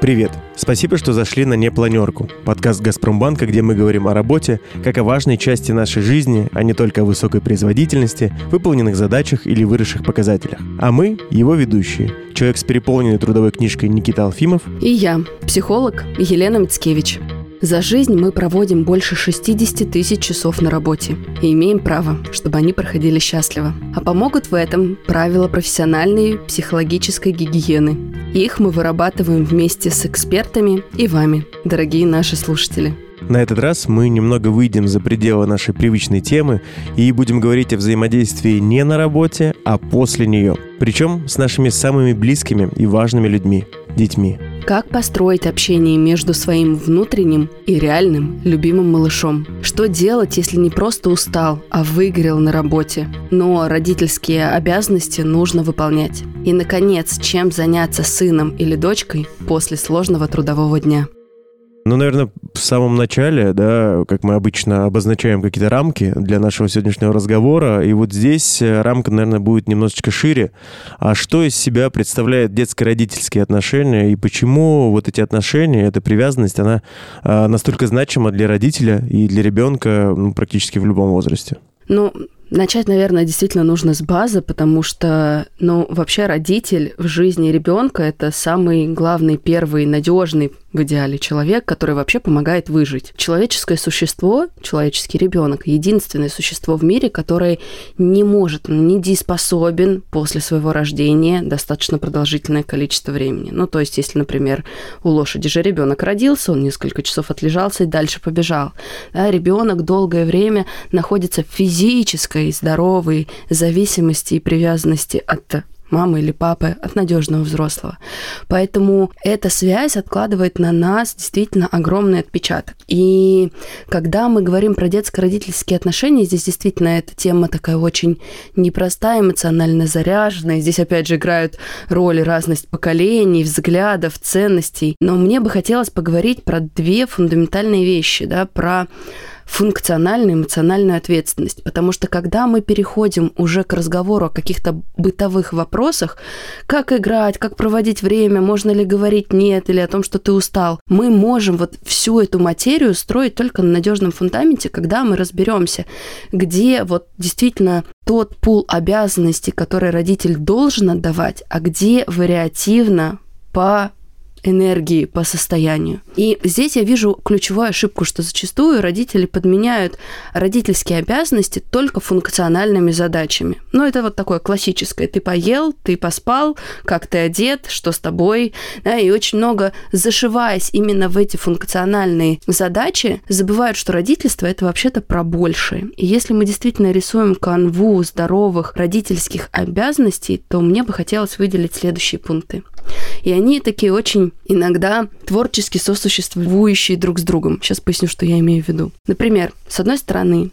Привет! Спасибо, что зашли на «Непланерку» – подкаст «Газпромбанка», где мы говорим о работе как о важной части нашей жизни, а не только о высокой производительности, выполненных задачах или выросших показателях. А мы – его ведущие. Человек с переполненной трудовой книжкой Никита Алфимов. И я, психолог Елена Мицкевич. За жизнь мы проводим больше 60 тысяч часов на работе и имеем право, чтобы они проходили счастливо. А помогут в этом правила профессиональной психологической гигиены. Их мы вырабатываем вместе с экспертами и вами, дорогие наши слушатели. На этот раз мы немного выйдем за пределы нашей привычной темы и будем говорить о взаимодействии не на работе, а после нее. Причем с нашими самыми близкими и важными людьми – детьми. Как построить общение между своим внутренним и реальным любимым малышом? Что делать, если не просто устал, а выгорел на работе? Но родительские обязанности нужно выполнять. И, наконец, чем заняться сыном или дочкой после сложного трудового дня? Ну, наверное, в самом начале, да, как мы обычно обозначаем какие-то рамки для нашего сегодняшнего разговора, и вот здесь э, рамка, наверное, будет немножечко шире. А что из себя представляет детско-родительские отношения, и почему вот эти отношения, эта привязанность, она а, настолько значима для родителя и для ребенка ну, практически в любом возрасте? Ну, Начать, наверное, действительно нужно с базы, потому что, ну, вообще родитель в жизни ребенка это самый главный, первый, надежный в идеале человек, который вообще помогает выжить. Человеческое существо, человеческий ребенок, единственное существо в мире, которое не может, недееспособен после своего рождения достаточно продолжительное количество времени. Ну, то есть, если, например, у лошади же ребенок родился, он несколько часов отлежался и дальше побежал. Да, ребенок долгое время находится в физической, здоровой зависимости и привязанности от мамы или папы, от надежного взрослого. Поэтому эта связь откладывает на нас действительно огромный отпечаток. И когда мы говорим про детско-родительские отношения, здесь действительно эта тема такая очень непростая, эмоционально заряженная. Здесь опять же играют роли разность поколений, взглядов, ценностей. Но мне бы хотелось поговорить про две фундаментальные вещи, да, про функциональную эмоциональную ответственность. Потому что когда мы переходим уже к разговору о каких-то бытовых вопросах, как играть, как проводить время, можно ли говорить нет или о том, что ты устал, мы можем вот всю эту материю строить только на надежном фундаменте, когда мы разберемся, где вот действительно тот пул обязанностей, который родитель должен отдавать, а где вариативно по энергии по состоянию. И здесь я вижу ключевую ошибку, что зачастую родители подменяют родительские обязанности только функциональными задачами. Ну, это вот такое классическое. Ты поел, ты поспал, как ты одет, что с тобой. Да, и очень много, зашиваясь именно в эти функциональные задачи, забывают, что родительство – это вообще-то про большее. И если мы действительно рисуем канву здоровых родительских обязанностей, то мне бы хотелось выделить следующие пункты. И они такие очень иногда творчески сосуществующие друг с другом. Сейчас поясню, что я имею в виду. Например, с одной стороны,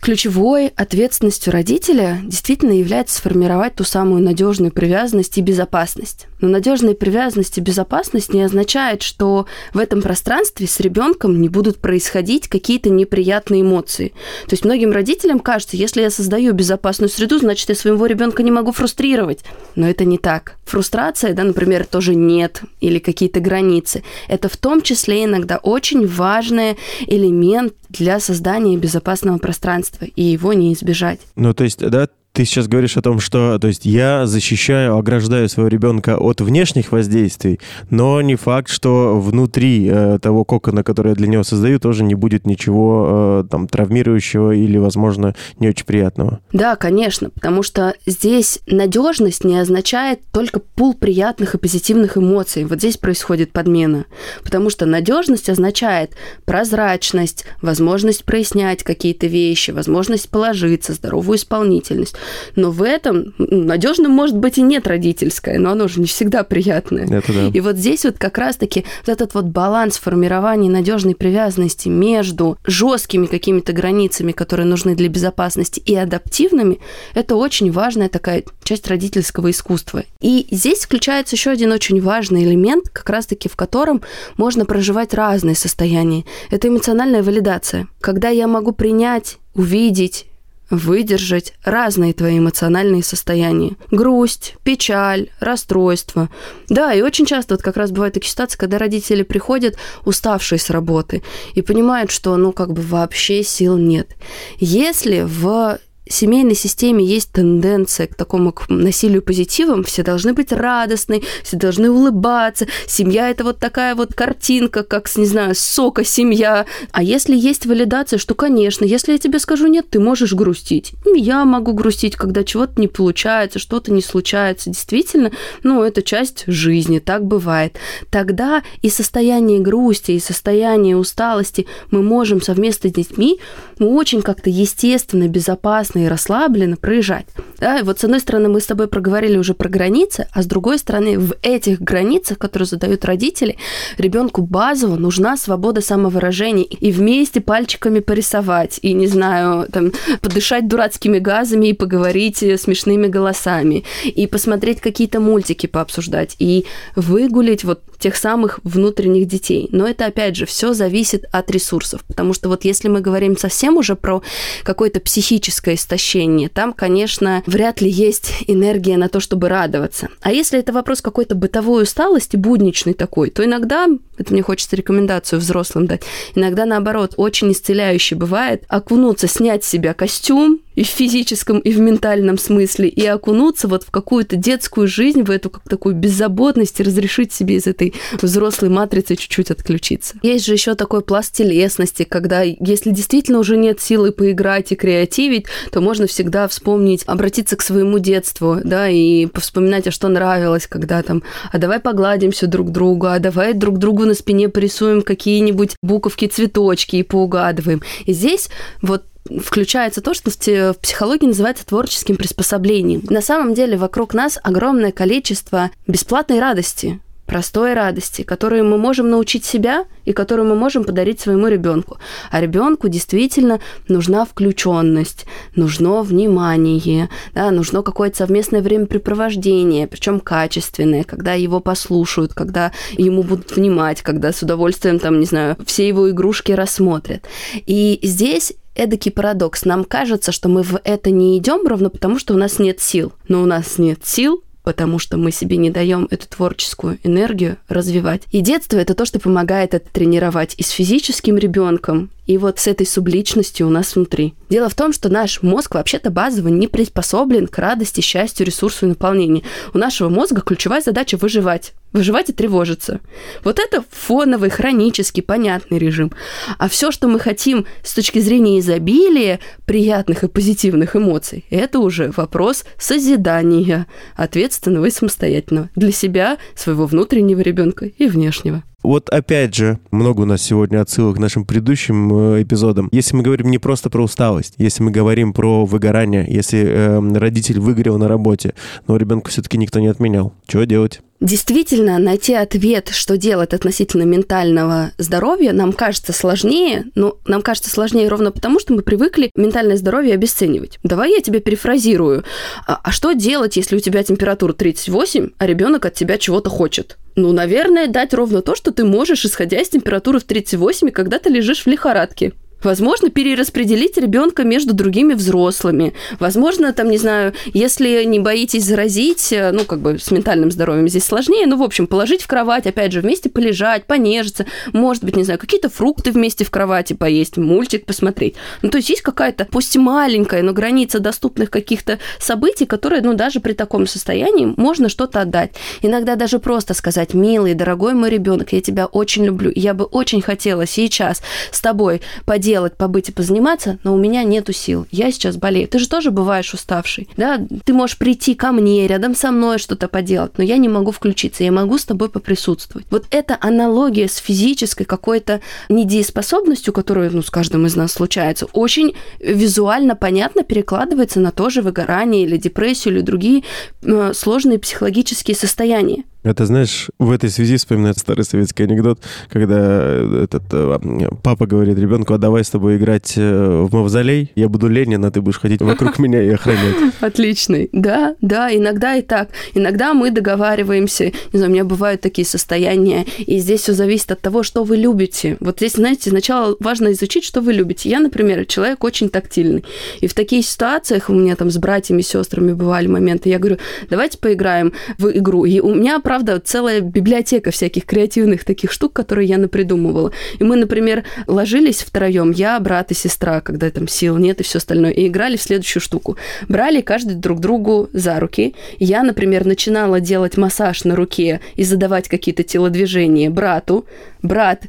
Ключевой ответственностью родителя действительно является сформировать ту самую надежную привязанность и безопасность. Но надежная привязанность и безопасность не означает, что в этом пространстве с ребенком не будут происходить какие-то неприятные эмоции. То есть многим родителям кажется, если я создаю безопасную среду, значит, я своего ребенка не могу фрустрировать. Но это не так. Фрустрация, да, например, тоже нет или какие-то границы. Это в том числе иногда очень важный элемент для создания безопасного пространства, и его не избежать. Ну, то есть, да, ты сейчас говоришь о том, что, то есть, я защищаю, ограждаю своего ребенка от внешних воздействий, но не факт, что внутри э, того кокона, который я для него создаю, тоже не будет ничего э, там травмирующего или, возможно, не очень приятного. Да, конечно, потому что здесь надежность не означает только пул приятных и позитивных эмоций. Вот здесь происходит подмена, потому что надежность означает прозрачность, возможность прояснять какие-то вещи, возможность положиться, здоровую исполнительность. Но в этом надежным может быть и нет родительское, но оно же не всегда приятное. Это да. И вот здесь вот как раз-таки вот этот вот баланс формирования надежной привязанности между жесткими какими-то границами, которые нужны для безопасности, и адаптивными, это очень важная такая часть родительского искусства. И здесь включается еще один очень важный элемент, как раз-таки в котором можно проживать разные состояния. Это эмоциональная валидация. Когда я могу принять увидеть, выдержать разные твои эмоциональные состояния. Грусть, печаль, расстройство. Да, и очень часто вот как раз бывают такие ситуации, когда родители приходят уставшие с работы и понимают, что ну как бы вообще сил нет. Если в семейной системе есть тенденция к такому к насилию позитивам, все должны быть радостны, все должны улыбаться. Семья это вот такая вот картинка, как, не знаю, сока семья. А если есть валидация, что, конечно, если я тебе скажу нет, ты можешь грустить. Я могу грустить, когда чего-то не получается, что-то не случается. Действительно, ну, это часть жизни, так бывает. Тогда и состояние грусти, и состояние усталости мы можем совместно с детьми очень как-то естественно, безопасно и расслабленно проезжать. Да, и вот с одной стороны мы с тобой проговорили уже про границы, а с другой стороны в этих границах, которые задают родители, ребенку базово нужна свобода самовыражения и вместе пальчиками порисовать, и, не знаю, там, подышать дурацкими газами и поговорить смешными голосами, и посмотреть какие-то мультики пообсуждать, и выгулить вот тех самых внутренних детей. Но это, опять же, все зависит от ресурсов, потому что вот если мы говорим совсем уже про какое-то психическое истощение, там, конечно, вряд ли есть энергия на то, чтобы радоваться. А если это вопрос какой-то бытовой усталости, будничный такой, то иногда, это мне хочется рекомендацию взрослым дать, иногда, наоборот, очень исцеляющий бывает окунуться, снять с себя костюм, и в физическом, и в ментальном смысле, и окунуться вот в какую-то детскую жизнь, в эту как такую беззаботность, и разрешить себе из этой взрослой матрицы чуть-чуть отключиться. Есть же еще такой пласт телесности, когда если действительно уже нет силы поиграть и креативить, то можно всегда вспомнить, обратиться к своему детству, да, и вспоминать, а что нравилось, когда там, а давай погладимся друг друга, а давай друг другу на спине порисуем какие-нибудь буковки, цветочки и поугадываем. И здесь вот включается то, что в психологии называется творческим приспособлением. На самом деле вокруг нас огромное количество бесплатной радости, простой радости, которую мы можем научить себя и которую мы можем подарить своему ребенку. А ребенку действительно нужна включенность, нужно внимание, да, нужно какое-то совместное времяпрепровождение, причем качественное, когда его послушают, когда ему будут внимать, когда с удовольствием, там, не знаю, все его игрушки рассмотрят. И здесь эдакий парадокс. Нам кажется, что мы в это не идем ровно потому, что у нас нет сил. Но у нас нет сил, потому что мы себе не даем эту творческую энергию развивать. И детство это то, что помогает это тренировать и с физическим ребенком, и вот с этой субличностью у нас внутри. Дело в том, что наш мозг вообще-то базово не приспособлен к радости, счастью, ресурсу и наполнению. У нашего мозга ключевая задача выживать. Выживать и тревожиться. Вот это фоновый, хронический, понятный режим. А все, что мы хотим с точки зрения изобилия приятных и позитивных эмоций, это уже вопрос созидания, ответственного и самостоятельного для себя, своего внутреннего ребенка и внешнего. Вот опять же, много у нас сегодня отсылок к нашим предыдущим э, эпизодам. Если мы говорим не просто про усталость, если мы говорим про выгорание, если э, родитель выгорел на работе, но ребенка все-таки никто не отменял, что делать? Действительно, найти ответ, что делать относительно ментального здоровья, нам кажется сложнее, но нам кажется сложнее ровно потому, что мы привыкли ментальное здоровье обесценивать. Давай я тебе перефразирую. А, а что делать, если у тебя температура 38, а ребенок от тебя чего-то хочет? Ну, наверное, дать ровно то, что ты можешь, исходя из температуры в 38, когда ты лежишь в лихорадке. Возможно, перераспределить ребенка между другими взрослыми. Возможно, там, не знаю, если не боитесь заразить, э, ну, как бы с ментальным здоровьем здесь сложнее, ну, в общем, положить в кровать, опять же, вместе полежать, понежиться, может быть, не знаю, какие-то фрукты вместе в кровати поесть, мультик посмотреть. Ну, то есть есть какая-то, пусть маленькая, но граница доступных каких-то событий, которые, ну, даже при таком состоянии можно что-то отдать. Иногда даже просто сказать, милый, дорогой мой ребенок, я тебя очень люблю, я бы очень хотела сейчас с тобой поделать поделать, побыть и позаниматься, но у меня нету сил. Я сейчас болею. Ты же тоже бываешь уставший. Да? Ты можешь прийти ко мне, рядом со мной что-то поделать, но я не могу включиться. Я могу с тобой поприсутствовать. Вот эта аналогия с физической какой-то недееспособностью, которая ну, с каждым из нас случается, очень визуально понятно перекладывается на то же выгорание или депрессию или другие э, сложные психологические состояния. Это, знаешь, в этой связи вспоминается старый советский анекдот, когда этот э, папа говорит ребенку, а давай с тобой играть э, в мавзолей, я буду Ленин, а ты будешь ходить вокруг меня и охранять. Отличный. Да, да, иногда и так. Иногда мы договариваемся, не знаю, у меня бывают такие состояния, и здесь все зависит от того, что вы любите. Вот здесь, знаете, сначала важно изучить, что вы любите. Я, например, человек очень тактильный. И в таких ситуациях у меня там с братьями, сестрами бывали моменты, я говорю, давайте поиграем в игру. И у меня правда, целая библиотека всяких креативных таких штук, которые я напридумывала. И мы, например, ложились втроем, я, брат и сестра, когда там сил нет и все остальное, и играли в следующую штуку. Брали каждый друг другу за руки. Я, например, начинала делать массаж на руке и задавать какие-то телодвижения брату. Брат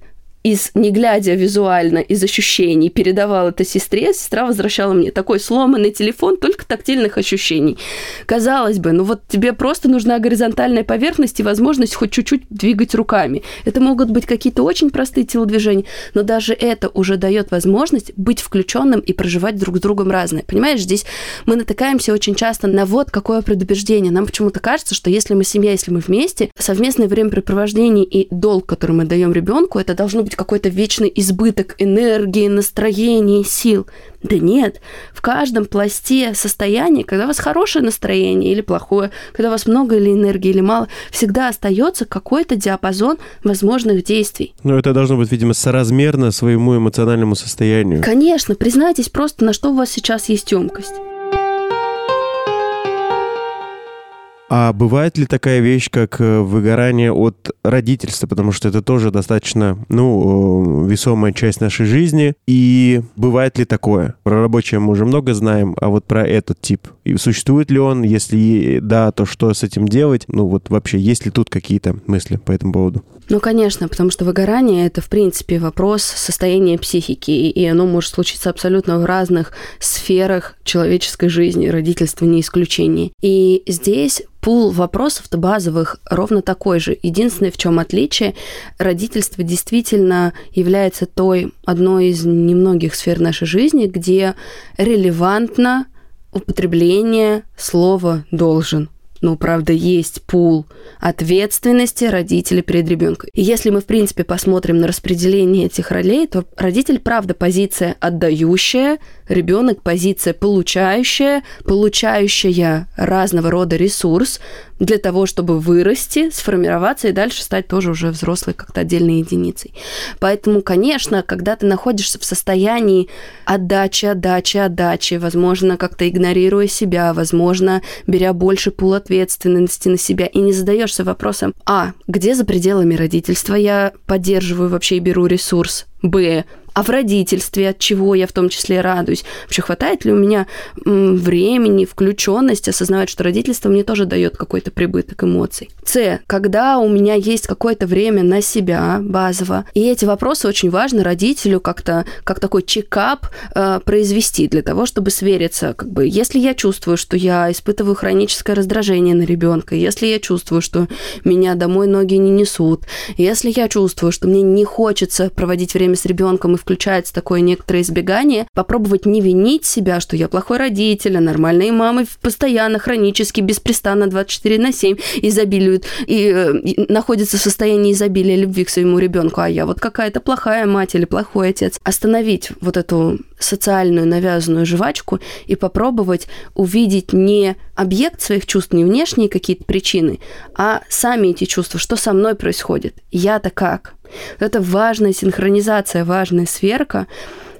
из, не глядя визуально, из ощущений, передавал это сестре, сестра возвращала мне такой сломанный телефон только тактильных ощущений. Казалось бы, ну вот тебе просто нужна горизонтальная поверхность и возможность хоть чуть-чуть двигать руками. Это могут быть какие-то очень простые телодвижения, но даже это уже дает возможность быть включенным и проживать друг с другом разное. Понимаешь, здесь мы натыкаемся очень часто на вот какое предубеждение. Нам почему-то кажется, что если мы семья, если мы вместе, совместное времяпрепровождение и долг, который мы даем ребенку, это должно быть какой-то вечный избыток энергии, настроения, сил. Да нет, в каждом пласте состояния, когда у вас хорошее настроение или плохое, когда у вас много или энергии или мало, всегда остается какой-то диапазон возможных действий. Но это должно быть, видимо, соразмерно своему эмоциональному состоянию. Конечно, признайтесь просто, на что у вас сейчас есть емкость. А бывает ли такая вещь, как э, выгорание от родительства? Потому что это тоже достаточно, ну, э, весомая часть нашей жизни. И бывает ли такое? Про рабочее мы уже много знаем, а вот про этот тип. И существует ли он? Если да, то что с этим делать? Ну, вот вообще, есть ли тут какие-то мысли по этому поводу? Ну, конечно, потому что выгорание – это, в принципе, вопрос состояния психики, и оно может случиться абсолютно в разных сферах человеческой жизни, родительство не исключение. И здесь пул вопросов-то базовых ровно такой же. Единственное, в чем отличие, родительство действительно является той одной из немногих сфер нашей жизни, где релевантно употребление слова «должен». Ну, правда, есть пул ответственности родителей перед ребенком. И если мы, в принципе, посмотрим на распределение этих ролей, то родитель, правда, позиция отдающая, ребенок позиция получающая, получающая разного рода ресурс, для того, чтобы вырасти, сформироваться и дальше стать тоже уже взрослой как-то отдельной единицей. Поэтому, конечно, когда ты находишься в состоянии отдачи, отдачи, отдачи, возможно, как-то игнорируя себя, возможно, беря больше пул ответственности на себя и не задаешься вопросом, а, где за пределами родительства я поддерживаю вообще и беру ресурс, б, а в родительстве, от чего я в том числе радуюсь. Вообще хватает ли у меня времени, включенности осознавать, что родительство мне тоже дает какой-то прибыток эмоций. С. Когда у меня есть какое-то время на себя базово. И эти вопросы очень важно родителю как-то, как такой чекап э, произвести для того, чтобы свериться. Как бы, если я чувствую, что я испытываю хроническое раздражение на ребенка, если я чувствую, что меня домой ноги не несут, если я чувствую, что мне не хочется проводить время с ребенком и включается такое некоторое избегание, попробовать не винить себя, что я плохой родитель, а нормальные мамы постоянно, хронически, беспрестанно 24 на 7 изобилуют и, э, и находятся в состоянии изобилия любви к своему ребенку, а я вот какая-то плохая мать или плохой отец. Остановить вот эту социальную навязанную жвачку и попробовать увидеть не объект своих чувств, не внешние какие-то причины, а сами эти чувства, что со мной происходит, я-то как. Это важная синхронизация, важная сверка,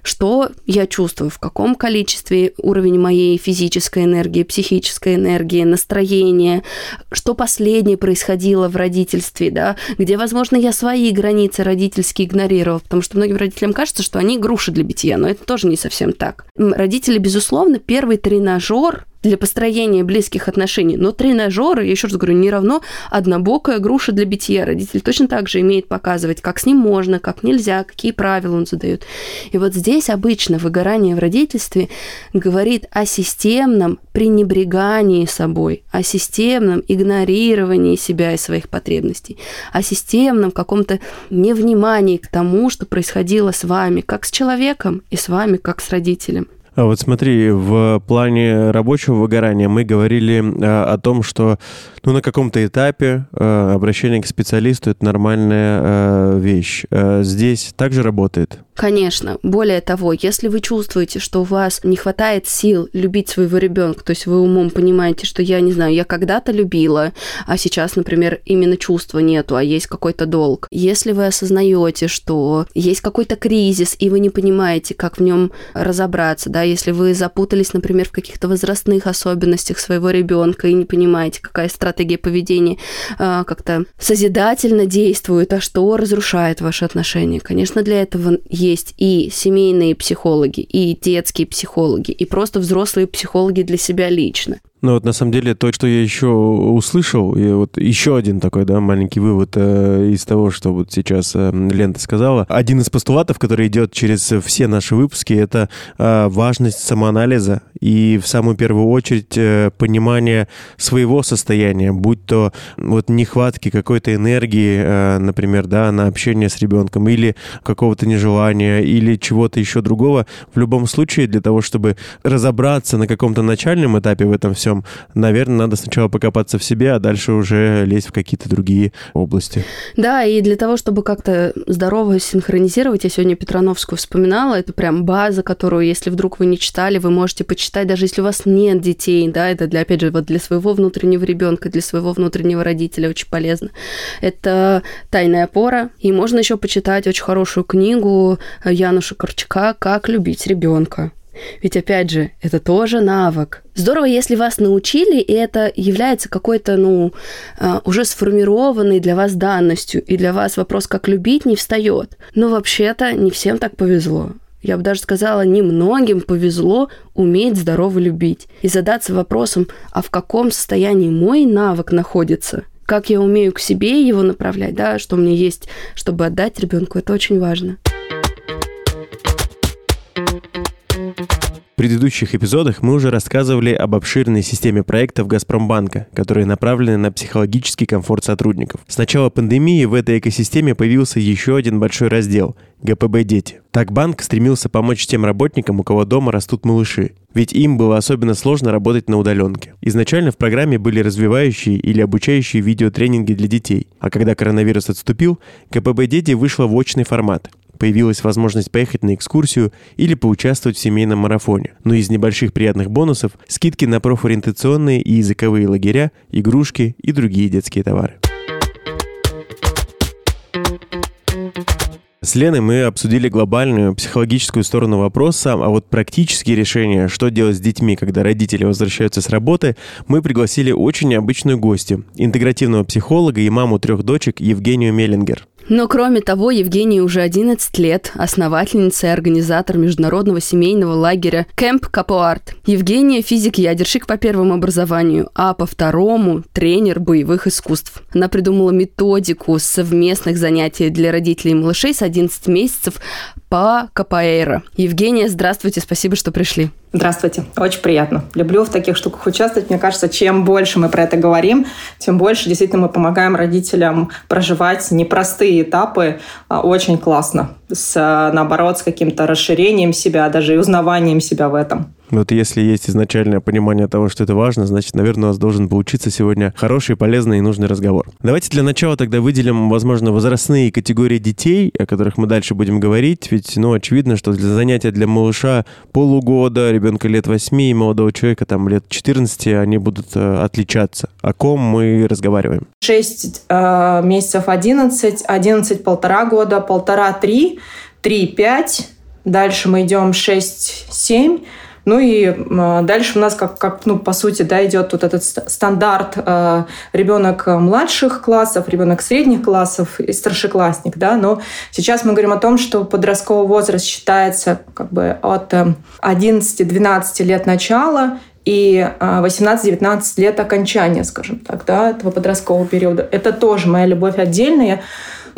что я чувствую, в каком количестве уровень моей физической энергии, психической энергии, настроения, что последнее происходило в родительстве, да, где, возможно, я свои границы родительские игнорировал, потому что многим родителям кажется, что они груши для битья, но это тоже не совсем так. Родители, безусловно, первый тренажер для построения близких отношений. Но тренажеры, я еще раз говорю, не равно однобокая груша для битья. Родитель точно так же имеет показывать, как с ним можно, как нельзя, какие правила он задает. И вот здесь обычно выгорание в родительстве говорит о системном пренебрегании собой, о системном игнорировании себя и своих потребностей, о системном каком-то невнимании к тому, что происходило с вами, как с человеком, и с вами, как с родителем. А вот смотри, в плане рабочего выгорания мы говорили а, о том, что ну, на каком-то этапе а, обращение к специалисту это нормальная а, вещь. А, здесь также работает? Конечно. Более того, если вы чувствуете, что у вас не хватает сил любить своего ребенка, то есть вы умом понимаете, что я не знаю, я когда-то любила, а сейчас, например, именно чувства нету, а есть какой-то долг. Если вы осознаете, что есть какой-то кризис, и вы не понимаете, как в нем разобраться, да, если вы запутались, например, в каких-то возрастных особенностях своего ребенка и не понимаете, какая стратегия поведения э, как-то созидательно действует, а что разрушает ваши отношения. Конечно, для этого есть и семейные психологи, и детские психологи, и просто взрослые психологи для себя лично. Ну вот на самом деле то, что я еще услышал, и вот еще один такой, да, маленький вывод э, из того, что вот сейчас э, Лента сказала. Один из постулатов, который идет через все наши выпуски, это э, важность самоанализа и в самую первую очередь э, понимание своего состояния, будь то вот нехватки какой-то энергии, э, например, да, на общение с ребенком или какого-то нежелания или чего-то еще другого. В любом случае для того, чтобы разобраться на каком-то начальном этапе в этом всем всем, наверное, надо сначала покопаться в себе, а дальше уже лезть в какие-то другие области. Да, и для того, чтобы как-то здорово синхронизировать, я сегодня Петрановскую вспоминала, это прям база, которую, если вдруг вы не читали, вы можете почитать, даже если у вас нет детей, да, это для, опять же, вот для своего внутреннего ребенка, для своего внутреннего родителя очень полезно. Это «Тайная опора», и можно еще почитать очень хорошую книгу Януша Корчака «Как любить ребенка». Ведь, опять же, это тоже навык. Здорово, если вас научили, и это является какой-то, ну, а, уже сформированной для вас данностью, и для вас вопрос, как любить, не встает. Но вообще-то не всем так повезло. Я бы даже сказала, немногим повезло уметь здорово любить и задаться вопросом, а в каком состоянии мой навык находится – как я умею к себе его направлять, да, что у меня есть, чтобы отдать ребенку, это очень важно. Предыдущих эпизодах мы уже рассказывали об обширной системе проектов «Газпромбанка», которые направлены на психологический комфорт сотрудников. С начала пандемии в этой экосистеме появился еще один большой раздел – ГПБ «Дети». Так банк стремился помочь тем работникам, у кого дома растут малыши. Ведь им было особенно сложно работать на удаленке. Изначально в программе были развивающие или обучающие видеотренинги для детей. А когда коронавирус отступил, КПБ «Дети» вышло в очный формат появилась возможность поехать на экскурсию или поучаствовать в семейном марафоне. Но из небольших приятных бонусов – скидки на профориентационные и языковые лагеря, игрушки и другие детские товары. С Леной мы обсудили глобальную психологическую сторону вопроса, а вот практические решения, что делать с детьми, когда родители возвращаются с работы, мы пригласили очень необычную гостью, интегративного психолога и маму трех дочек Евгению Меллингер. Но кроме того, Евгения уже 11 лет основательница и организатор международного семейного лагеря Кэмп Капоарт. Евгения – физик-ядерщик по первому образованию, а по второму – тренер боевых искусств. Она придумала методику совместных занятий для родителей и малышей с 11 месяцев по капоэйра. Евгения, здравствуйте, спасибо, что пришли. Здравствуйте. Очень приятно. Люблю в таких штуках участвовать. Мне кажется, чем больше мы про это говорим, тем больше действительно мы помогаем родителям проживать непростые этапы а, очень классно. С, наоборот, с каким-то расширением себя, даже и узнаванием себя в этом. Вот если есть изначальное понимание того, что это важно, значит, наверное, у вас должен получиться сегодня хороший, полезный и нужный разговор. Давайте для начала тогда выделим, возможно, возрастные категории детей, о которых мы дальше будем говорить. Ведь, ну, очевидно, что для занятия для малыша полугода, ребенка лет 8 и молодого человека там лет 14, они будут э, отличаться. О ком мы разговариваем? 6 э, месяцев 11, 11 полтора года, полтора-три, 3-5, дальше мы идем 6-7, ну и э, дальше у нас, как, как ну, по сути, да, идет вот этот стандарт э, ребенок младших классов, ребенок средних классов и старшеклассник, да, но сейчас мы говорим о том, что подростковый возраст считается как бы от 11-12 э, лет начала и 18-19 лет окончания, скажем так, да, этого подросткового периода. Это тоже моя любовь отдельная.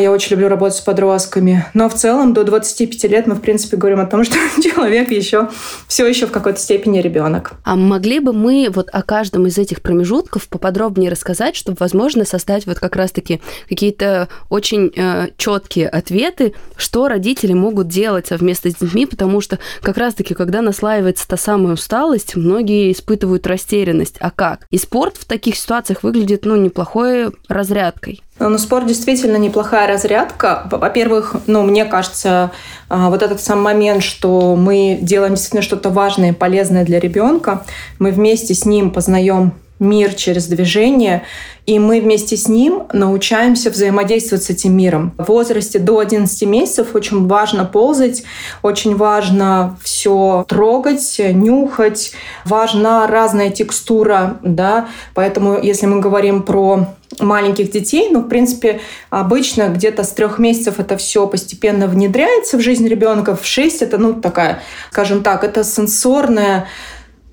Я очень люблю работать с подростками. Но в целом до 25 лет мы, в принципе, говорим о том, что человек еще все еще в какой-то степени ребенок. А могли бы мы вот о каждом из этих промежутков поподробнее рассказать, чтобы, возможно, составить вот как раз-таки какие-то очень э, четкие ответы, что родители могут делать совместно с детьми, потому что как раз-таки, когда наслаивается та самая усталость, многие испытывают растерянность. А как? И спорт в таких ситуациях выглядит, ну, неплохой разрядкой. Ну, спорт действительно неплохая разрядка. Во-первых, ну, мне кажется, а, вот этот сам момент, что мы делаем действительно что-то важное и полезное для ребенка, мы вместе с ним познаем мир через движение, и мы вместе с ним научаемся взаимодействовать с этим миром. В возрасте до 11 месяцев очень важно ползать, очень важно все трогать, нюхать, важна разная текстура, да, поэтому если мы говорим про маленьких детей, ну, в принципе, обычно где-то с трех месяцев это все постепенно внедряется в жизнь ребенка, в шесть это, ну, такая, скажем так, это сенсорная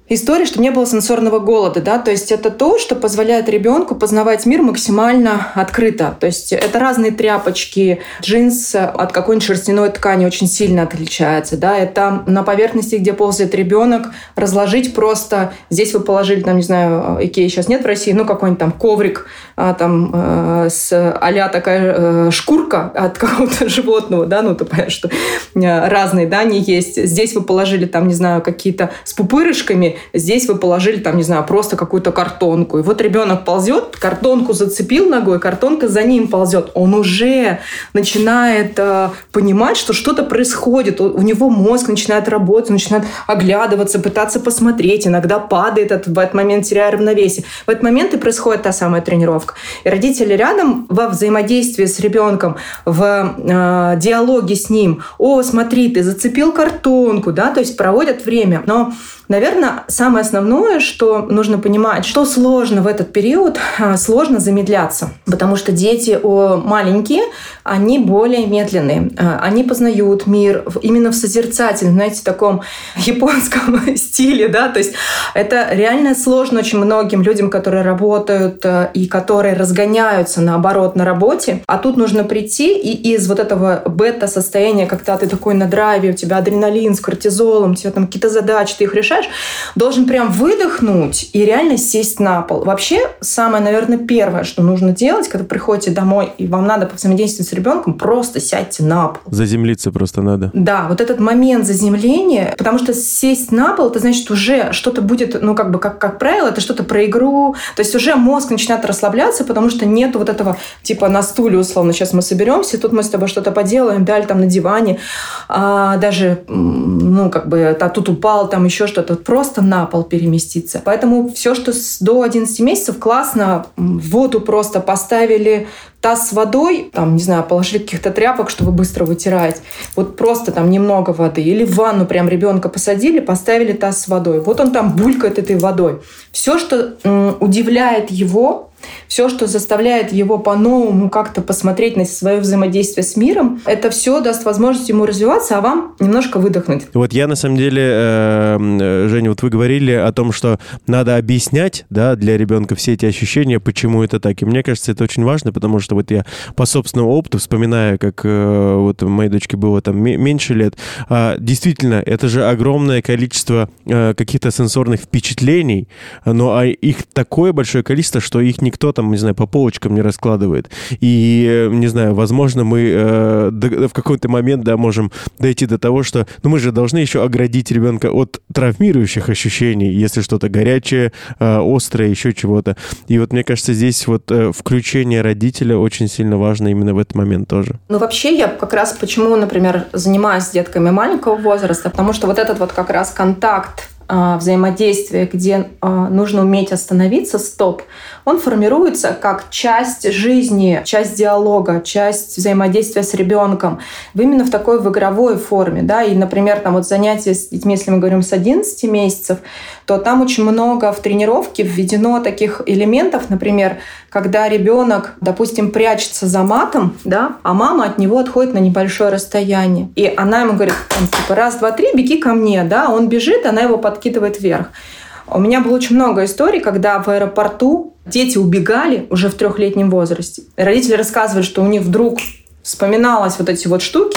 история, что не было сенсорного голода, да, то есть это то, что позволяет ребенку познавать мир максимально открыто. То есть это разные тряпочки, джинс от какой-нибудь шерстяной ткани очень сильно отличается, да, это на поверхности, где ползает ребенок, разложить просто, здесь вы положили, там, не знаю, Икеи сейчас нет в России, ну, какой-нибудь там коврик, а, там, э, с а такая э, шкурка от какого-то животного, да, ну, ты понимаешь, что э, разные, да, они есть. Здесь вы положили, там, не знаю, какие-то с пупырышками, Здесь вы положили, там, не знаю, просто какую-то картонку. И вот ребенок ползет, картонку зацепил ногой, картонка за ним ползет. Он уже начинает понимать, что что-то происходит. У, него мозг начинает работать, начинает оглядываться, пытаться посмотреть. Иногда падает в этот момент, теряя равновесие. В этот момент и происходит та самая тренировка. И родители рядом во взаимодействии с ребенком, в э, диалоге с ним. О, смотри, ты зацепил картонку, да, то есть проводят время. Но Наверное, самое основное, что нужно понимать, что сложно в этот период, а, сложно замедляться, потому что дети маленькие, они более медленные, а, они познают мир именно в созерцательном, знаете, таком японском стиле, да, то есть это реально сложно очень многим людям, которые работают а, и которые разгоняются наоборот на работе, а тут нужно прийти и из вот этого бета-состояния, когда ты такой на драйве, у тебя адреналин с кортизолом, у тебя там какие-то задачи, ты их решаешь, должен прям выдохнуть и реально сесть на пол. Вообще, самое, наверное, первое, что нужно делать, когда приходите домой и вам надо взаимодействовать с ребенком, просто сядьте на пол. Заземлиться просто надо. Да, вот этот момент заземления, потому что сесть на пол, это значит уже что-то будет, ну, как бы, как, как правило, это что-то про игру, то есть уже мозг начинает расслабляться, потому что нет вот этого, типа, на стуле, условно, сейчас мы соберемся, тут мы с тобой что-то поделаем, да, или там на диване, а, даже, ну, как бы, а тут упал, там еще что-то, просто на пол переместиться. Поэтому все, что до 11 месяцев, классно. Воду просто поставили таз с водой, там, не знаю, положили каких-то тряпок, чтобы быстро вытирать. Вот просто там немного воды. Или в ванну прям ребенка посадили, поставили таз с водой. Вот он там булькает этой водой. Все, что удивляет его, все, что заставляет его по-новому как-то посмотреть на свое взаимодействие с миром, это все даст возможность ему развиваться, а вам немножко выдохнуть. Вот я на самом деле, э, Женя, вот вы говорили о том, что надо объяснять, да, для ребенка все эти ощущения, почему это так. И мне кажется, это очень важно, потому что вот я по собственному опыту вспоминаю, как э, вот моей дочке было там меньше лет, а, действительно, это же огромное количество э, каких-то сенсорных впечатлений, но а их такое большое количество, что их никто там, не знаю, по полочкам не раскладывает. И, не знаю, возможно, мы э, в какой-то момент, да, можем дойти до того, что, ну, мы же должны еще оградить ребенка от травмирующих ощущений, если что-то горячее, э, острое, еще чего-то. И вот мне кажется, здесь вот э, включение родителя очень сильно важно именно в этот момент тоже. Ну, вообще, я как раз почему, например, занимаюсь с детками маленького возраста, потому что вот этот вот как раз контакт взаимодействия, где а, нужно уметь остановиться, стоп, он формируется как часть жизни, часть диалога, часть взаимодействия с ребенком, именно в такой в игровой форме. Да? И, например, там вот занятия с детьми, если мы говорим с 11 месяцев, то там очень много в тренировке введено таких элементов, например, когда ребенок, допустим, прячется за матом, да, а мама от него отходит на небольшое расстояние. И она ему говорит, типа, раз, два, три, беги ко мне, да, он бежит, она его подкидывает вверх. У меня было очень много историй, когда в аэропорту дети убегали уже в трехлетнем возрасте. Родители рассказывали, что у них вдруг вспоминалось вот эти вот штуки,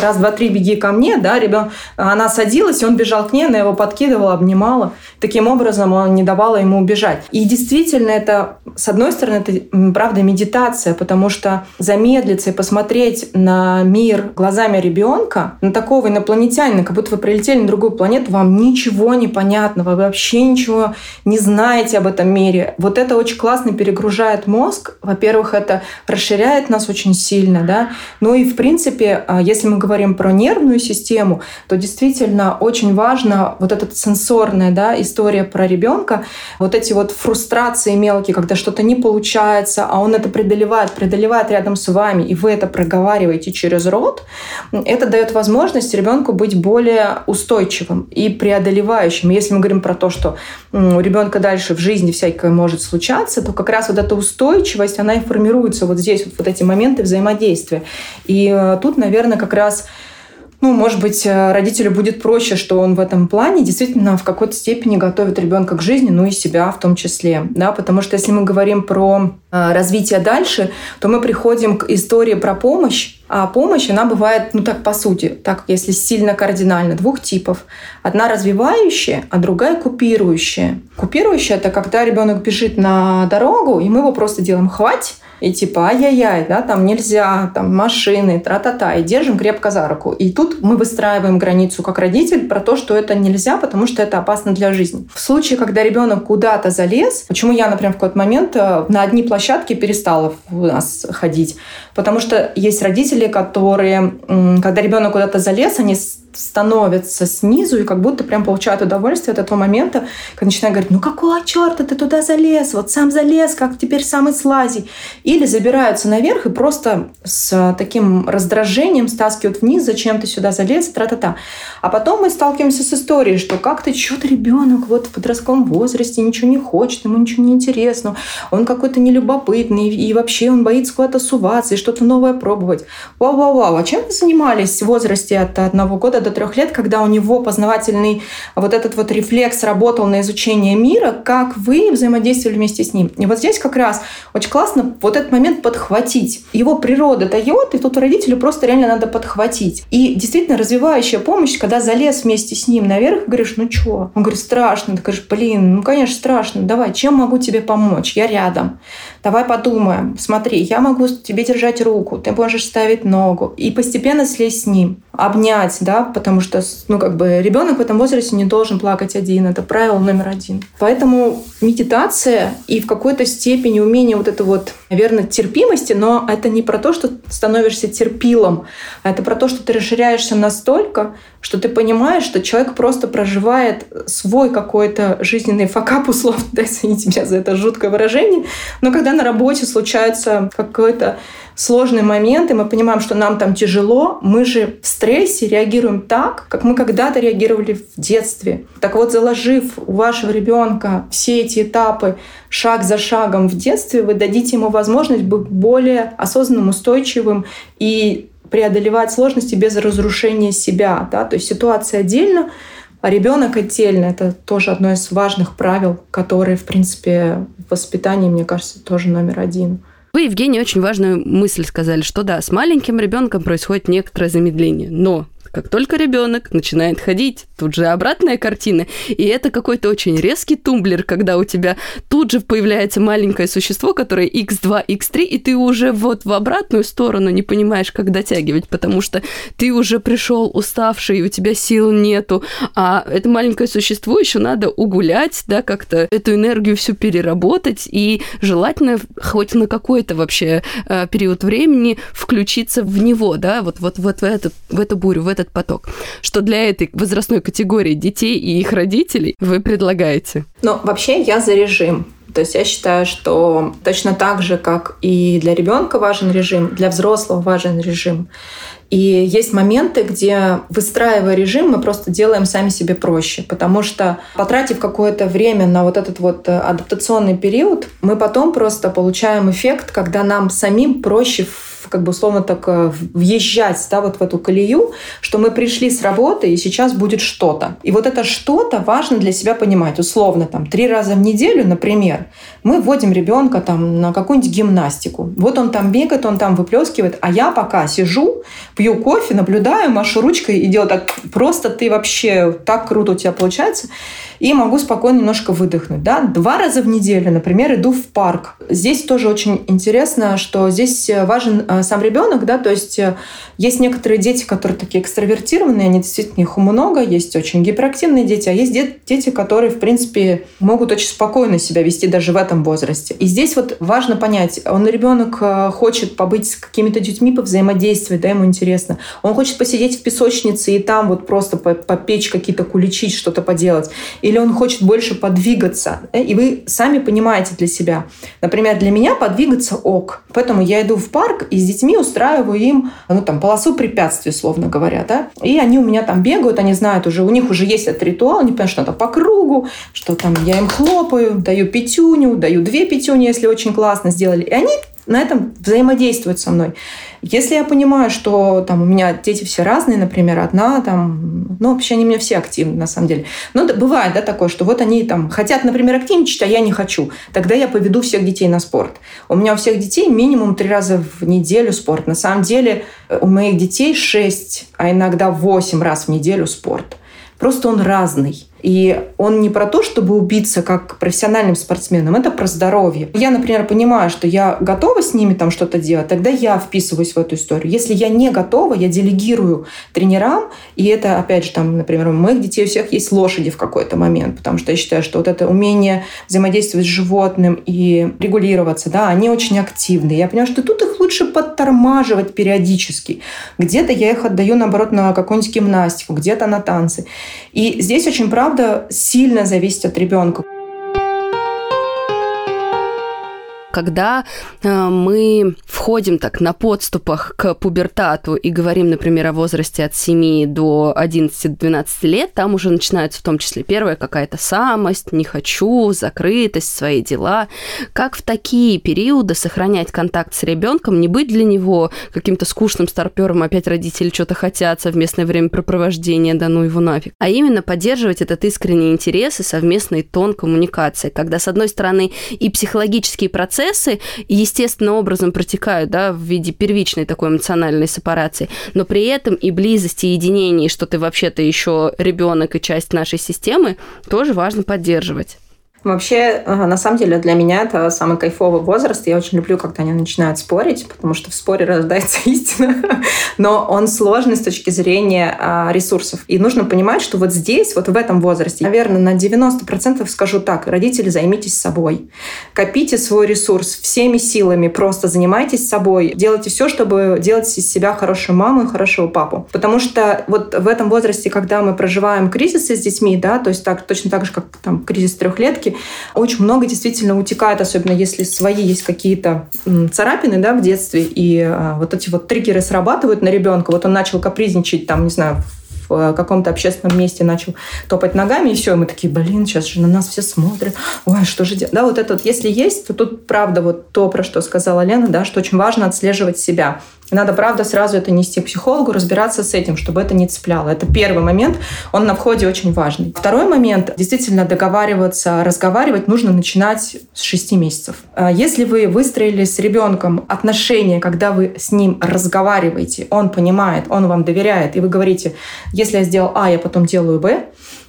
раз, два, три, беги ко мне, да, ребенок, она садилась, он бежал к ней, она его подкидывала, обнимала. Таким образом, он не давала ему убежать. И действительно, это, с одной стороны, это, правда, медитация, потому что замедлиться и посмотреть на мир глазами ребенка, на такого инопланетянина, как будто вы прилетели на другую планету, вам ничего не понятно, вы вообще ничего не знаете об этом мире. Вот это очень классно перегружает мозг. Во-первых, это расширяет нас очень сильно, да. Ну и, в принципе, а, если мы говорим про нервную систему, то действительно очень важно вот эта сенсорная да, история про ребенка, вот эти вот фрустрации мелкие, когда что-то не получается, а он это преодолевает, преодолевает рядом с вами, и вы это проговариваете через рот, это дает возможность ребенку быть более устойчивым и преодолевающим. Если мы говорим про то, что у ребенка дальше в жизни всякое может случаться, то как раз вот эта устойчивость, она и формируется вот здесь, вот, вот эти моменты взаимодействия. И э, тут, наверное, как раз ну, может быть, э, родителю будет проще, что он в этом плане действительно в какой-то степени готовит ребенка к жизни, ну и себя в том числе, да, потому что если мы говорим про э, развитие дальше, то мы приходим к истории про помощь, а помощь, она бывает, ну так по сути, так если сильно кардинально, двух типов. Одна развивающая, а другая купирующая. Купирующая – это когда ребенок бежит на дорогу, и мы его просто делаем «хвать», и типа ай-яй-яй, да, там нельзя, там машины, тра-та-та, и держим крепко за руку. И тут мы выстраиваем границу как родитель про то, что это нельзя, потому что это опасно для жизни. В случае, когда ребенок куда-то залез, почему я, например, в какой-то момент э, на одни площадки перестала у нас ходить, потому что есть родители, которые, когда ребенок куда-то залез, они становятся снизу и как будто прям получают удовольствие от этого момента, когда начинают говорить, ну какого черта ты туда залез, вот сам залез, как теперь сам и слази. Или забираются наверх и просто с таким раздражением стаскивают вниз, зачем ты сюда залез, тра-та-та. А потом мы сталкиваемся с историей, что как ты, что-то ребенок вот в подростковом возрасте ничего не хочет, ему ничего не интересно, он какой-то нелюбопытный, и вообще он боится куда-то суваться и что-то новое пробовать. Вау-вау-вау, а чем вы занимались в возрасте от одного года до трех лет, когда у него познавательный вот этот вот рефлекс работал на изучение мира, как вы взаимодействовали вместе с ним. И вот здесь как раз очень классно вот этот момент подхватить. Его природа дает, и тут родителю просто реально надо подхватить. И действительно развивающая помощь, когда залез вместе с ним наверх, говоришь, ну что? Он говорит, страшно. Ты говоришь, блин, ну конечно страшно. Давай, чем могу тебе помочь? Я рядом. Давай подумаем. Смотри, я могу тебе держать руку, ты можешь ставить ногу. И постепенно слезть с ним обнять, да, потому что, ну, как бы ребенок в этом возрасте не должен плакать один, это правило номер один. Поэтому медитация и в какой-то степени умение вот это вот, наверное, терпимости, но это не про то, что становишься терпилом, а это про то, что ты расширяешься настолько, что ты понимаешь, что человек просто проживает свой какой-то жизненный факап, условно, да, извините меня за это жуткое выражение, но когда на работе случается какой-то сложный момент, и мы понимаем, что нам там тяжело, мы же в стрессе реагируем так, как мы когда-то реагировали в детстве. Так вот, заложив у вашего ребенка все эти этапы шаг за шагом в детстве, вы дадите ему возможность быть более осознанным, устойчивым и преодолевать сложности без разрушения себя. Да? То есть ситуация отдельно, а ребенок отдельно. Это тоже одно из важных правил, которые, в принципе, в воспитании, мне кажется, тоже номер один. Вы, Евгений, очень важную мысль сказали, что да, с маленьким ребенком происходит некоторое замедление, но как только ребенок начинает ходить, тут же обратная картина. И это какой-то очень резкий тумблер, когда у тебя тут же появляется маленькое существо, которое x2, x3, и ты уже вот в обратную сторону не понимаешь, как дотягивать, потому что ты уже пришел уставший, у тебя сил нету, а это маленькое существо еще надо угулять, да, как-то эту энергию всю переработать, и желательно хоть на какой-то вообще э, период времени включиться в него, да, вот, вот, вот в, этот, в эту бурю, в этот поток. Что для этой возрастной категории детей и их родителей вы предлагаете? Ну, вообще я за режим. То есть я считаю, что точно так же, как и для ребенка важен режим, для взрослого важен режим. И есть моменты, где, выстраивая режим, мы просто делаем сами себе проще, потому что, потратив какое-то время на вот этот вот э, адаптационный период, мы потом просто получаем эффект, когда нам самим проще как бы условно так э, въезжать да, вот в эту колею, что мы пришли с работы, и сейчас будет что-то. И вот это что-то важно для себя понимать. Условно, там, три раза в неделю, например, мы вводим ребенка там на какую-нибудь гимнастику. Вот он там бегает, он там выплескивает, а я пока сижу, пью кофе, наблюдаю, машу ручкой и делаю так, просто ты вообще так круто у тебя получается и могу спокойно немножко выдохнуть. Да? Два раза в неделю, например, иду в парк. Здесь тоже очень интересно, что здесь важен э, сам ребенок, да, то есть э, есть некоторые дети, которые такие экстравертированные, они действительно их много, есть очень гиперактивные дети, а есть дети, которые, в принципе, могут очень спокойно себя вести даже в этом возрасте. И здесь вот важно понять, он ребенок э, хочет побыть с какими-то детьми, повзаимодействовать, да, ему интересно. Он хочет посидеть в песочнице и там вот просто попечь какие-то куличи, что-то поделать или он хочет больше подвигаться. Э, и вы сами понимаете для себя. Например, для меня подвигаться ок. Поэтому я иду в парк и детьми устраиваю им ну, там, полосу препятствий, условно говоря. Да? И они у меня там бегают, они знают уже, у них уже есть этот ритуал, они понимают, что надо по кругу, что там я им хлопаю, даю пятюню, даю две пятюни, если очень классно сделали. И они на этом взаимодействуют со мной. Если я понимаю, что там у меня дети все разные, например, одна там, ну, вообще они у меня все активны, на самом деле. Но да, бывает, да, такое, что вот они там хотят, например, активничать, а я не хочу. Тогда я поведу всех детей на спорт. У меня у всех детей минимум три раза в неделю спорт. На самом деле э, у моих детей шесть, а иногда восемь раз в неделю спорт. Просто он разный. И он не про то, чтобы убиться как профессиональным спортсменом, это про здоровье. Я, например, понимаю, что я готова с ними там что-то делать, тогда я вписываюсь в эту историю. Если я не готова, я делегирую тренерам, и это, опять же, там, например, у моих детей у всех есть лошади в какой-то момент, потому что я считаю, что вот это умение взаимодействовать с животным и регулироваться, да, они очень активны. Я понимаю, что тут их лучше подтормаживать периодически. Где-то я их отдаю, наоборот, на какую-нибудь гимнастику, где-то на танцы. И здесь очень правда правда сильно зависит от ребенка. Когда э, мы входим так на подступах к пубертату и говорим, например, о возрасте от 7 до 11-12 лет, там уже начинается в том числе первая какая-то самость, не хочу, закрытость, свои дела. Как в такие периоды сохранять контакт с ребенком, не быть для него каким-то скучным старпером, опять родители что-то хотят, совместное времяпрепровождение, да ну его нафиг. А именно поддерживать этот искренний интерес и совместный тон коммуникации, когда, с одной стороны, и психологические процессы, процессы естественным образом протекают да, в виде первичной такой эмоциональной сепарации, но при этом и близости, и единение, что ты вообще-то еще ребенок и часть нашей системы, тоже важно поддерживать. Вообще, на самом деле, для меня это самый кайфовый возраст. Я очень люблю, когда они начинают спорить, потому что в споре рождается истина. Но он сложный с точки зрения а, ресурсов. И нужно понимать, что вот здесь, вот в этом возрасте, наверное, на 90% скажу так, родители, займитесь собой. Копите свой ресурс всеми силами, просто занимайтесь собой. Делайте все, чтобы делать из себя хорошую маму и хорошего папу. Потому что вот в этом возрасте, когда мы проживаем кризисы с детьми, да, то есть так, точно так же, как там кризис трехлетки, очень много действительно утекает, особенно если свои есть какие-то царапины да, в детстве, и а, вот эти вот триггеры срабатывают на ребенка. Вот он начал капризничать, там, не знаю, в каком-то общественном месте начал топать ногами, и все, и мы такие, блин, сейчас же на нас все смотрят, ой, что же делать? Да, вот это вот, если есть, то тут правда вот то, про что сказала Лена, да, что очень важно отслеживать себя. Надо, правда, сразу это нести к психологу, разбираться с этим, чтобы это не цепляло. Это первый момент, он на входе очень важный. Второй момент, действительно договариваться, разговаривать нужно начинать с 6 месяцев. А если вы выстроили с ребенком отношения, когда вы с ним разговариваете, он понимает, он вам доверяет, и вы говорите, если я сделал А, я потом делаю Б,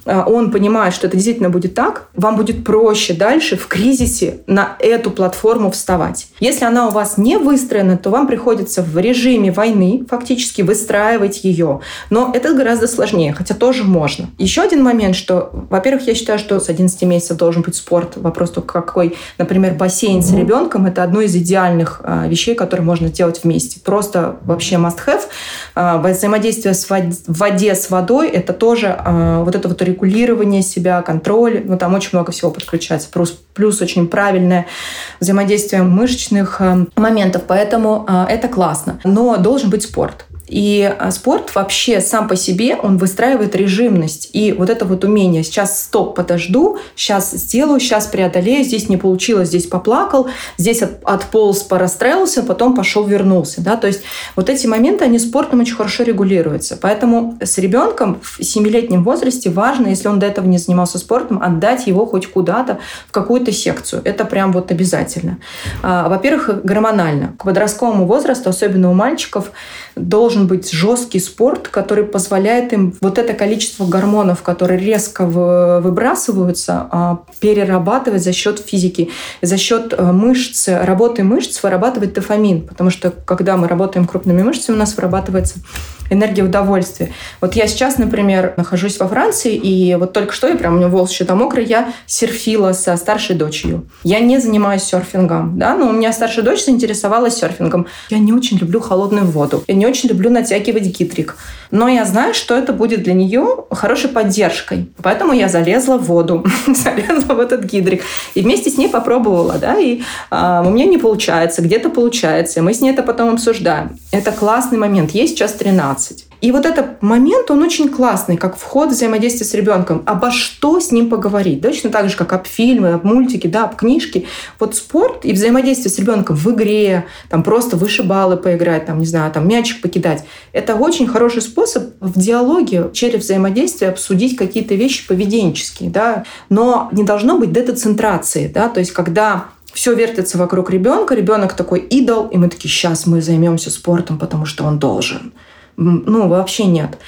он понимает, что это действительно будет так, вам будет проще дальше в кризисе на эту платформу вставать. Если она у вас не выстроена, то вам приходится в режиме войны фактически выстраивать ее. Но это гораздо сложнее, хотя тоже можно. Еще один момент, что, во-первых, я считаю, что с 11 месяцев должен быть спорт. Вопрос только какой, например, бассейн с ребенком – это одно из идеальных а, вещей, которые можно сделать вместе. Просто вообще must-have. А, взаимодействие с в воде с водой – это тоже вот это вот регулирование себя, контроль. Ну, там очень много всего подключается. Плюс, плюс очень правильное взаимодействие мышечных э, моментов. Поэтому э, это классно. Но должен быть спорт. И а, спорт вообще сам по себе, он выстраивает режимность. И вот это вот умение, сейчас стоп, подожду, сейчас сделаю, сейчас преодолею, здесь не получилось, здесь поплакал, здесь от, отполз, порастраился, потом пошел, вернулся. Да? То есть вот эти моменты, они спортом очень хорошо регулируются. Поэтому с ребенком в 7-летнем возрасте важно, если он до этого не занимался спортом, отдать его хоть куда-то, в какую-то секцию. Это прям вот обязательно. А, во-первых, гормонально. К подростковому возрасту, особенно у мальчиков, должен быть жесткий спорт, который позволяет им вот это количество гормонов, которые резко выбрасываются, а, перерабатывать за счет физики, за счет э, мышц, работы мышц вырабатывать дофамин. Потому что когда мы работаем крупными мышцами, у нас вырабатывается энергия удовольствия. Вот я сейчас, например, нахожусь во Франции, и вот только что, я прям, у меня волосы еще там мокрые, я серфила со старшей дочерью. Я не занимаюсь серфингом, да, но у меня старшая дочь заинтересовалась серфингом. Я не очень люблю холодную воду. Я не очень люблю натягивать гитрик. Но я знаю, что это будет для нее хорошей поддержкой. Поэтому я залезла в воду, залезла в этот гидрик. И вместе с ней попробовала, да, и э, у меня не получается, где-то получается. Мы с ней это потом обсуждаем. Это классный момент. Ей сейчас 13. И вот этот момент, он очень классный, как вход в взаимодействие с ребенком. Обо что с ним поговорить? Точно так же, как об фильмы, об мультике, да, об книжке. Вот спорт и взаимодействие с ребенком в игре, там просто вышибалы поиграть, там, не знаю, там мячик покидать. Это очень хороший способ в диалоге через взаимодействие обсудить какие-то вещи поведенческие, да. Но не должно быть детоцентрации, да, то есть когда все вертится вокруг ребенка, ребенок такой идол, и мы такие, сейчас мы займемся спортом, потому что он должен. Ну, вообще нет.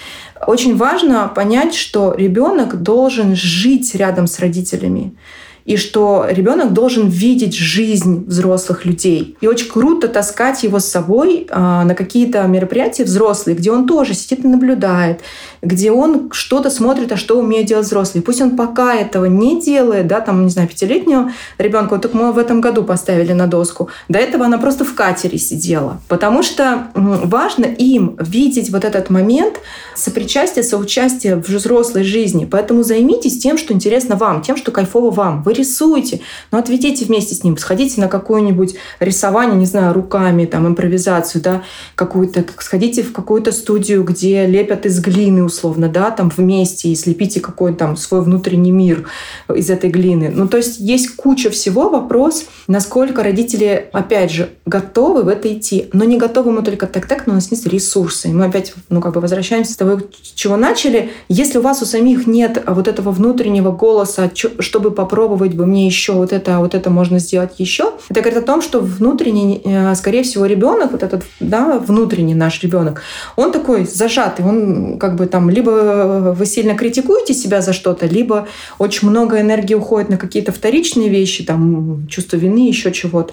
Очень важно понять, что ребенок должен жить рядом с родителями и что ребенок должен видеть жизнь взрослых людей. И очень круто таскать его с собой а, на какие-то мероприятия взрослые, где он тоже сидит и наблюдает, где он что-то смотрит, а что умеет делать взрослые. Пусть он пока этого не делает, да, там, не знаю, пятилетнего ребенка, вот так мы в этом году поставили на доску. До этого она просто в катере сидела. Потому что важно им видеть вот этот момент сопричастия, соучастия в взрослой жизни. Поэтому займитесь тем, что интересно вам, тем, что кайфово вам. Вы рисуйте, но отведите вместе с ним, сходите на какое-нибудь рисование, не знаю, руками, там, импровизацию, да, какую-то, сходите в какую-то студию, где лепят из глины, условно, да, там вместе и слепите какой-то там свой внутренний мир из этой глины. Ну, то есть есть куча всего. Вопрос, насколько родители, опять же, готовы в это идти. Но не готовы мы только так-так, но у нас нет ресурсы. И мы опять, ну, как бы возвращаемся с того, чего начали. Если у вас у самих нет вот этого внутреннего голоса, чтобы попробовать бы мне еще вот это, а вот это можно сделать еще, это говорит о том, что внутренний, э, скорее всего, ребенок, вот этот, да, внутренний наш ребенок, он такой зажатый, он как бы там либо вы сильно критикуете себя за что-то, либо очень много энергии уходит на какие-то вторичные вещи, там чувство вины, еще чего-то.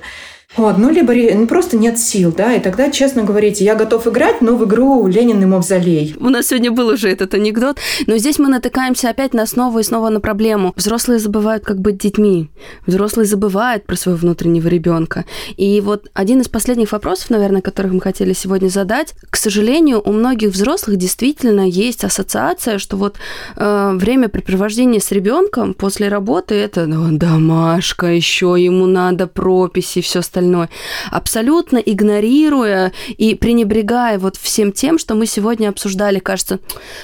Вот, ну, либо ну, просто нет сил, да, и тогда честно говорите, я готов играть, но в игру Ленин и Мавзолей. У нас сегодня был уже этот анекдот, но здесь мы натыкаемся опять на снова и снова на проблему. Взрослые забывают, как быть детьми. Взрослые забывают про своего внутреннего ребенка. И вот один из последних вопросов, наверное, которых мы хотели сегодня задать, к сожалению, у многих взрослых действительно есть ассоциация, что вот э, времяпрепровождение с ребенком после работы это ну, домашка, еще ему надо прописи, все остальное остальное, абсолютно игнорируя и пренебрегая вот всем тем, что мы сегодня обсуждали, кажется,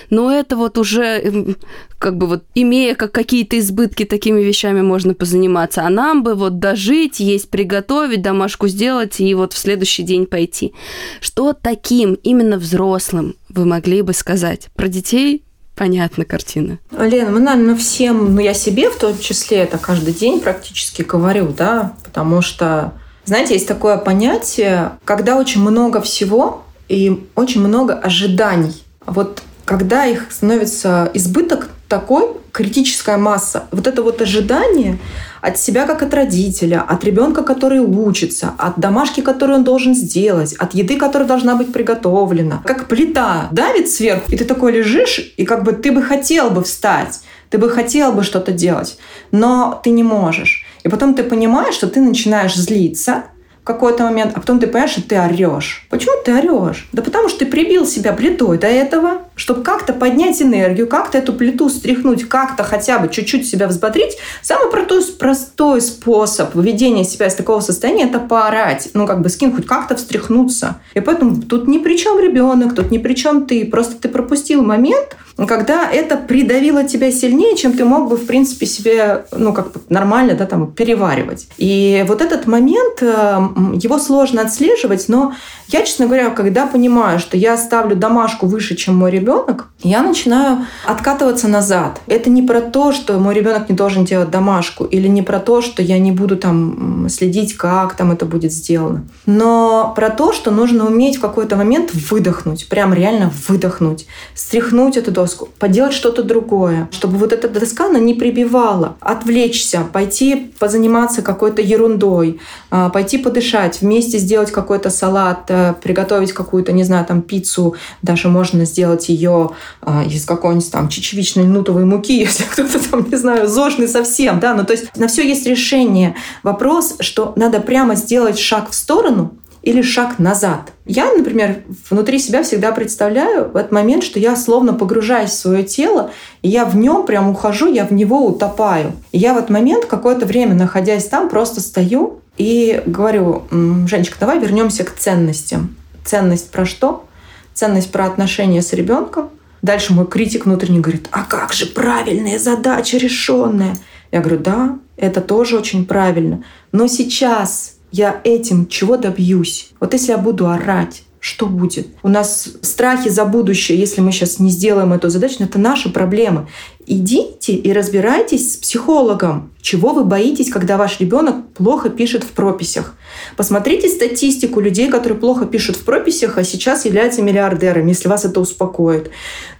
ну это вот уже как бы вот имея как какие-то избытки, такими вещами можно позаниматься, а нам бы вот дожить, есть приготовить, домашку сделать и вот в следующий день пойти. Что таким именно взрослым вы могли бы сказать? Про детей понятна картина. Лена, мы, наверное, всем, ну я себе в том числе это каждый день практически говорю, да, потому что знаете, есть такое понятие, когда очень много всего и очень много ожиданий. Вот когда их становится избыток такой, критическая масса, вот это вот ожидание от себя как от родителя, от ребенка, который учится, от домашки, которую он должен сделать, от еды, которая должна быть приготовлена. Как плита давит сверху, и ты такой лежишь, и как бы ты бы хотел бы встать, ты бы хотел бы что-то делать, но ты не можешь. И потом ты понимаешь, что ты начинаешь злиться, какой-то момент, а потом ты понимаешь, что ты орешь. Почему ты орешь? Да потому что ты прибил себя плитой до этого, чтобы как-то поднять энергию, как-то эту плиту стряхнуть, как-то хотя бы чуть-чуть себя взбодрить. Самый простой, простой способ выведения себя из такого состояния – это поорать. Ну, как бы скин хоть как-то встряхнуться. И поэтому тут ни при чем ребенок, тут ни при чем ты. Просто ты пропустил момент, когда это придавило тебя сильнее, чем ты мог бы, в принципе, себе, ну, как бы нормально, да, там, переваривать. И вот этот момент, э, его сложно отслеживать, но я, честно говоря, когда понимаю, что я ставлю домашку выше, чем мой ребенок, я начинаю откатываться назад. Это не про то, что мой ребенок не должен делать домашку, или не про то, что я не буду там следить, как там это будет сделано, но про то, что нужно уметь в какой-то момент выдохнуть, прям реально выдохнуть, стряхнуть эту доску, поделать что-то другое, чтобы вот эта доска, она не прибивала, отвлечься, пойти позаниматься какой-то ерундой, а, пойти подышать, вместе сделать какой-то салат, э, приготовить какую-то, не знаю, там пиццу, даже можно сделать ее а, из какой-нибудь там чечевичной нутовой муки, если кто-то там, не знаю, зожный совсем, да, ну то есть на все есть решение. Вопрос, что надо прямо сделать шаг в сторону, или шаг назад. Я, например, внутри себя всегда представляю в этот момент, что я словно погружаюсь в свое тело, и я в нем прям ухожу, я в него утопаю. И я в этот момент какое-то время, находясь там, просто стою и говорю, Женечка, давай вернемся к ценностям. Ценность про что? Ценность про отношения с ребенком. Дальше мой критик внутренний говорит, а как же правильная задача решенная? Я говорю, да, это тоже очень правильно. Но сейчас я этим чего добьюсь? Вот если я буду орать, что будет? У нас страхи за будущее, если мы сейчас не сделаем эту задачу, это наши проблемы. Идите и разбирайтесь с психологом, чего вы боитесь, когда ваш ребенок плохо пишет в прописях. Посмотрите статистику людей, которые плохо пишут в прописях, а сейчас являются миллиардерами, если вас это успокоит.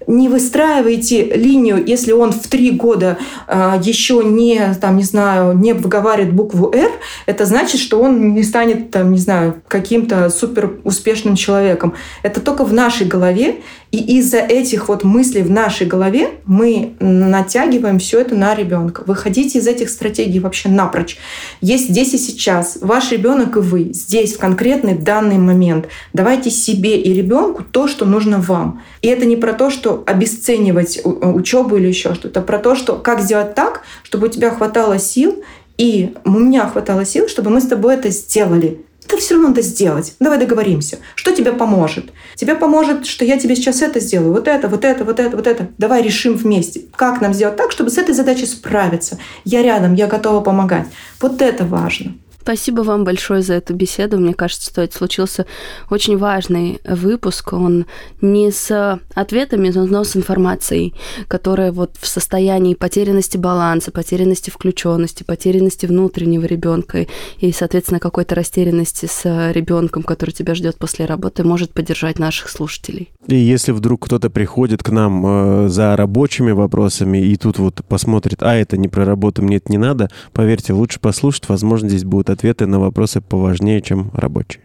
Не выстраивайте линию, если он в три года э, еще не, там, не знаю, не выговаривает букву «Р», это значит, что он не станет, там, не знаю, каким-то супер успешным человеком. Это только в нашей голове, и из-за этих вот мыслей в нашей голове мы натягиваем все это на ребенка. Выходите из этих стратегий вообще напрочь. Есть здесь и сейчас. Ваш ребенок и вы здесь в конкретный данный момент. Давайте себе и ребенку то, что нужно вам. И это не про то, что обесценивать учебу или еще что-то, про то, что как сделать так, чтобы у тебя хватало сил и у меня хватало сил, чтобы мы с тобой это сделали это все равно надо сделать. Давай договоримся. Что тебе поможет? Тебе поможет, что я тебе сейчас это сделаю, вот это, вот это, вот это, вот это. Давай решим вместе. Как нам сделать так, чтобы с этой задачей справиться? Я рядом, я готова помогать. Вот это важно. Спасибо вам большое за эту беседу. Мне кажется, что это случился очень важный выпуск. Он не с ответами, но с информацией, которая вот в состоянии потерянности баланса, потерянности включенности, потерянности внутреннего ребенка и, соответственно, какой-то растерянности с ребенком, который тебя ждет после работы, может поддержать наших слушателей. И если вдруг кто-то приходит к нам э, за рабочими вопросами и тут вот посмотрит, а это не про работу, мне это не надо, поверьте, лучше послушать, возможно, здесь будут ответы на вопросы поважнее, чем рабочие.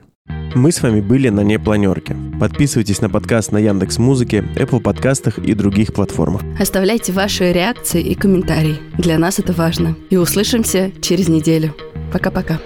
Мы с вами были на непланерке. Подписывайтесь на подкаст на Яндекс Музыке, Apple подкастах и других платформах. Оставляйте ваши реакции и комментарии. Для нас это важно. И услышимся через неделю. Пока-пока.